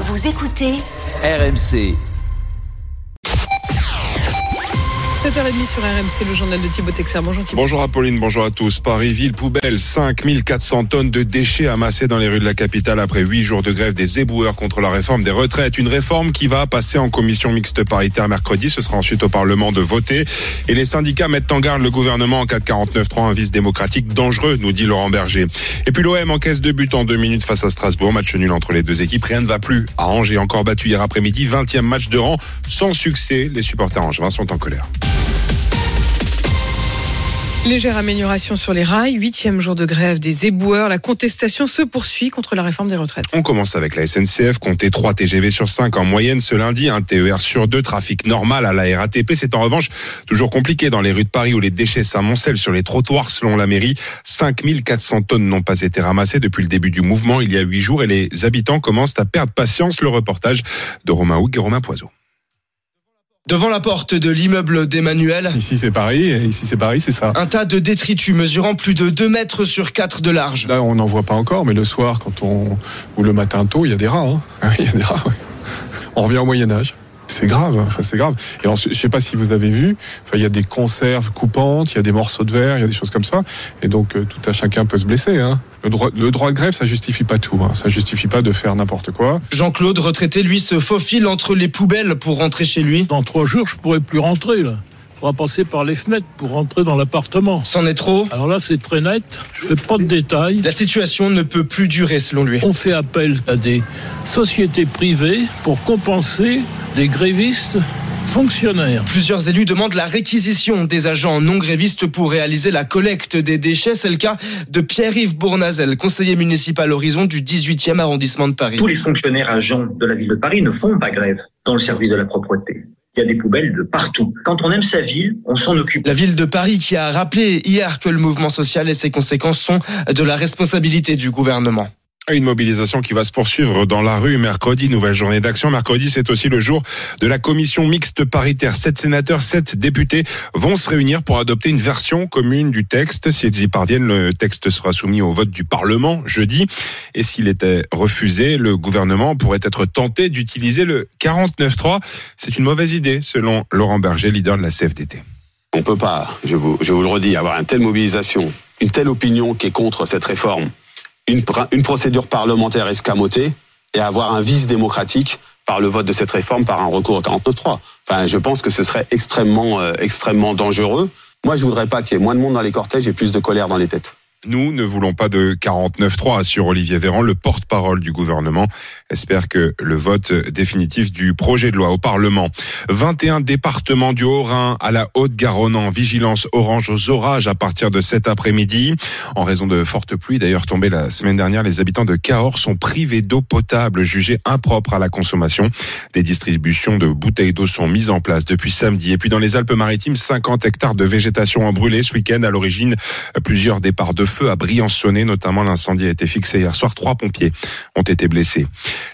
Vous écoutez RMC. 7h30 sur RMC, le journal de Thibaut Texer. Bonjour Thibaut. Bonjour Apolline, bonjour à tous. Paris, ville poubelle, 5400 tonnes de déchets amassés dans les rues de la capitale après 8 jours de grève des éboueurs contre la réforme des retraites. Une réforme qui va passer en commission mixte paritaire mercredi. Ce sera ensuite au Parlement de voter. Et les syndicats mettent en garde le gouvernement en cas de 49-3, un vice démocratique dangereux, nous dit Laurent Berger. Et puis l'OM encaisse deux buts en deux minutes face à Strasbourg. Match nul entre les deux équipes. Rien ne va plus. À Angers, encore battu hier après-midi. 20e match de rang. Sans succès, les supporters angevins sont en colère. Légère amélioration sur les rails, huitième jour de grève des éboueurs. La contestation se poursuit contre la réforme des retraites. On commence avec la SNCF, compter 3 TGV sur 5 en moyenne ce lundi, un TER sur 2, trafic normal à la RATP. C'est en revanche toujours compliqué dans les rues de Paris où les déchets s'amoncellent sur les trottoirs selon la mairie. 5400 tonnes n'ont pas été ramassées depuis le début du mouvement il y a 8 jours et les habitants commencent à perdre patience. Le reportage de Romain Houg et Romain Poiseau. Devant la porte de l'immeuble d'Emmanuel. Ici c'est Paris, et ici c'est Paris, c'est ça. Un tas de détritus mesurant plus de 2 mètres sur 4 de large. Là on n'en voit pas encore, mais le soir quand on ou le matin tôt, il y a des rats. Hein. Il y a des rats. On revient au Moyen Âge. C'est grave, enfin c'est grave. Et ensuite, je sais pas si vous avez vu, enfin, il y a des conserves coupantes, il y a des morceaux de verre, il y a des choses comme ça. Et donc euh, tout à chacun peut se blesser. Hein. Le, droit, le droit de grève, ça justifie pas tout. Hein. Ça justifie pas de faire n'importe quoi. Jean-Claude, retraité, lui, se faufile entre les poubelles pour rentrer chez lui. Dans trois jours, je pourrais plus rentrer. Là. On va passer par les fenêtres pour rentrer dans l'appartement. C'en est trop. Alors là, c'est très net. Je fais pas de détails. La situation ne peut plus durer, selon lui. On fait appel à des sociétés privées pour compenser des grévistes fonctionnaires. Plusieurs élus demandent la réquisition des agents non grévistes pour réaliser la collecte des déchets. C'est le cas de Pierre-Yves Bournazel, conseiller municipal Horizon du 18e arrondissement de Paris. Tous les fonctionnaires agents de la ville de Paris ne font pas grève dans le service de la propreté. Il y a des poubelles de partout. Quand on aime sa ville, on s'en occupe. La ville de Paris qui a rappelé hier que le mouvement social et ses conséquences sont de la responsabilité du gouvernement. Une mobilisation qui va se poursuivre dans la rue mercredi, nouvelle journée d'action. Mercredi, c'est aussi le jour de la commission mixte paritaire. Sept sénateurs, sept députés vont se réunir pour adopter une version commune du texte. Si ils y parviennent, le texte sera soumis au vote du Parlement jeudi. Et s'il était refusé, le gouvernement pourrait être tenté d'utiliser le 49.3. C'est une mauvaise idée, selon Laurent Berger, leader de la CFDT. On peut pas, je vous le redis, avoir une telle mobilisation, une telle opinion qui est contre cette réforme une, une procédure parlementaire escamotée et avoir un vice démocratique par le vote de cette réforme par un recours au 49.3. Enfin, je pense que ce serait extrêmement, euh, extrêmement dangereux. Moi, je voudrais pas qu'il y ait moins de monde dans les cortèges et plus de colère dans les têtes. Nous ne voulons pas de 49-3, assure Olivier Véran, le porte-parole du gouvernement. Espère que le vote définitif du projet de loi au Parlement. 21 départements du Haut-Rhin à la Haute-Garonne en vigilance orange aux orages à partir de cet après-midi. En raison de fortes pluies, d'ailleurs tombées la semaine dernière, les habitants de Cahors sont privés d'eau potable jugée impropre à la consommation. Des distributions de bouteilles d'eau sont mises en place depuis samedi. Et puis dans les Alpes-Maritimes, 50 hectares de végétation ont brûlé ce week-end. À l'origine, plusieurs départs de feu à Briançonnet, notamment l'incendie a été fixé hier soir. Trois pompiers ont été blessés.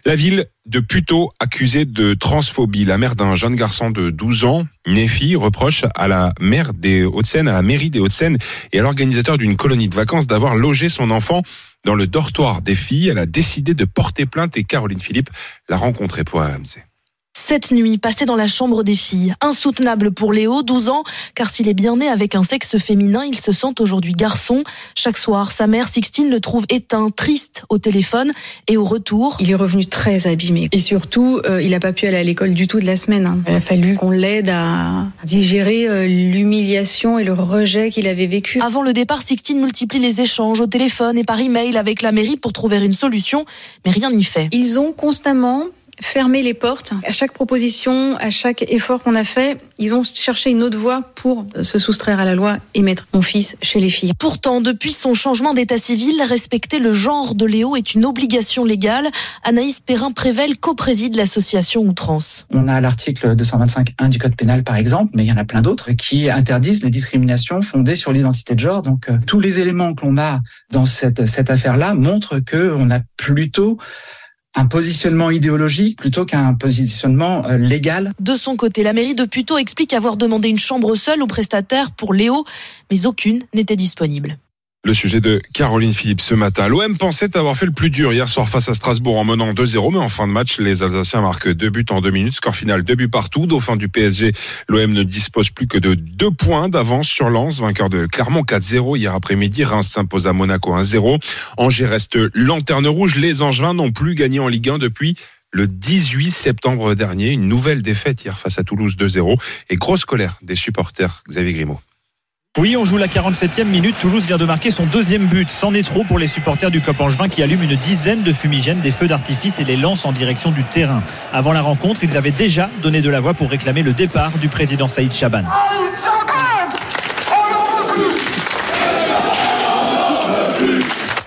La ville de Puteaux accusée de transphobie. La mère d'un jeune garçon de 12 ans, Néfi, reproche à la maire des Hauts-de-Seine, à la mairie des Hauts-de-Seine et à l'organisateur d'une colonie de vacances d'avoir logé son enfant dans le dortoir des filles. Elle a décidé de porter plainte et Caroline Philippe l'a rencontrée pour RMC. Cette nuit passée dans la chambre des filles. Insoutenable pour Léo, 12 ans, car s'il est bien né avec un sexe féminin, il se sent aujourd'hui garçon. Chaque soir, sa mère, Sixtine, le trouve éteint, triste au téléphone et au retour. Il est revenu très abîmé. Et surtout, euh, il n'a pas pu aller à l'école du tout de la semaine. hein. Il a fallu qu'on l'aide à digérer euh, l'humiliation et le rejet qu'il avait vécu. Avant le départ, Sixtine multiplie les échanges au téléphone et par email avec la mairie pour trouver une solution, mais rien n'y fait. Ils ont constamment fermé les portes. À chaque proposition, à chaque effort qu'on a fait, ils ont cherché une autre voie pour se soustraire à la loi et mettre mon fils chez les filles. Pourtant, depuis son changement d'état civil, respecter le genre de Léo est une obligation légale. Anaïs Perrin-Prével co-préside l'association Outrance. On a l'article 225.1 du Code pénal, par exemple, mais il y en a plein d'autres qui interdisent les discriminations fondées sur l'identité de genre. Donc, euh, tous les éléments que l'on a dans cette, cette affaire-là montrent qu'on a plutôt un positionnement idéologique plutôt qu'un positionnement euh, légal. De son côté, la mairie de Puteaux explique avoir demandé une chambre seule aux prestataires pour Léo, mais aucune n'était disponible. Le sujet de Caroline Philippe ce matin. L'OM pensait avoir fait le plus dur hier soir face à Strasbourg en menant 2-0, mais en fin de match, les Alsaciens marquent deux buts en deux minutes. Score final, deux buts partout. Dauphin du PSG, l'OM ne dispose plus que de deux points d'avance sur Lens, vainqueur de Clermont 4-0 hier après-midi. Reims s'impose à Monaco 1-0. Angers reste lanterne rouge. Les Angevins n'ont plus gagné en Ligue 1 depuis le 18 septembre dernier. Une nouvelle défaite hier face à Toulouse 2-0 et grosse colère des supporters. Xavier Grimaud. Oui, on joue la 47e minute. Toulouse vient de marquer son deuxième but. C'en est trop pour les supporters du Cop Angevin qui allument une dizaine de fumigènes, des feux d'artifice et les lancent en direction du terrain. Avant la rencontre, ils avaient déjà donné de la voix pour réclamer le départ du président Saïd Chaban.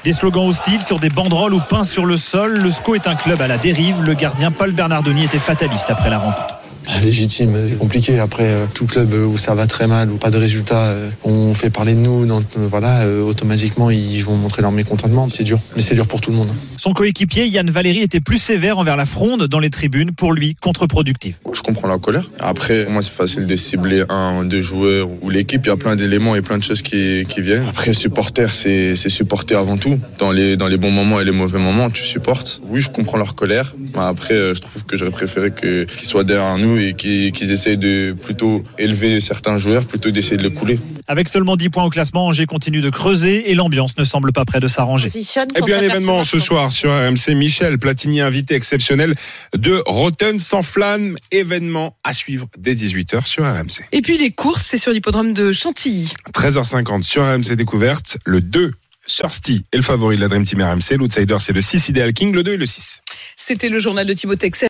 Des slogans hostiles sur des banderoles ou peints sur le sol. Le SCO est un club à la dérive. Le gardien Paul Bernardoni était fataliste après la rencontre. Légitime, c'est compliqué. Après, euh, tout club où ça va très mal, ou pas de résultats, euh, on fait parler de nous, donc voilà, euh, automatiquement ils vont montrer leur mécontentement. C'est dur, mais c'est dur pour tout le monde. Son coéquipier Yann Valéry était plus sévère envers la fronde dans les tribunes, pour lui contre-productif. Je comprends la colère. Après, pour moi c'est facile de cibler un, deux joueurs ou l'équipe. Il y a plein d'éléments et plein de choses qui, qui viennent. Après, supporter, c'est supporter avant tout. Dans les, dans les bons moments et les mauvais moments, tu supportes. Oui, je comprends leur colère. Mais après, je trouve que j'aurais préféré qu'ils soient derrière nous et qu'ils essayent de plutôt élever certains joueurs plutôt d'essayer de le couler. Avec seulement 10 points au classement, Angers continue de creuser et l'ambiance ne semble pas près de s'arranger. Et puis un événement ce soir sur RMC. Michel Platini, invité exceptionnel de Rotten sans flamme. Événement à suivre dès 18h sur RMC. Et puis les courses, c'est sur l'hippodrome de Chantilly. 13h50 sur RMC Découverte. Le 2 Sursti est le favori de la Dream Team RMC. L'outsider, c'est le 6 Ideal King, le 2 et le 6. C'était le journal de Thibaut Texel.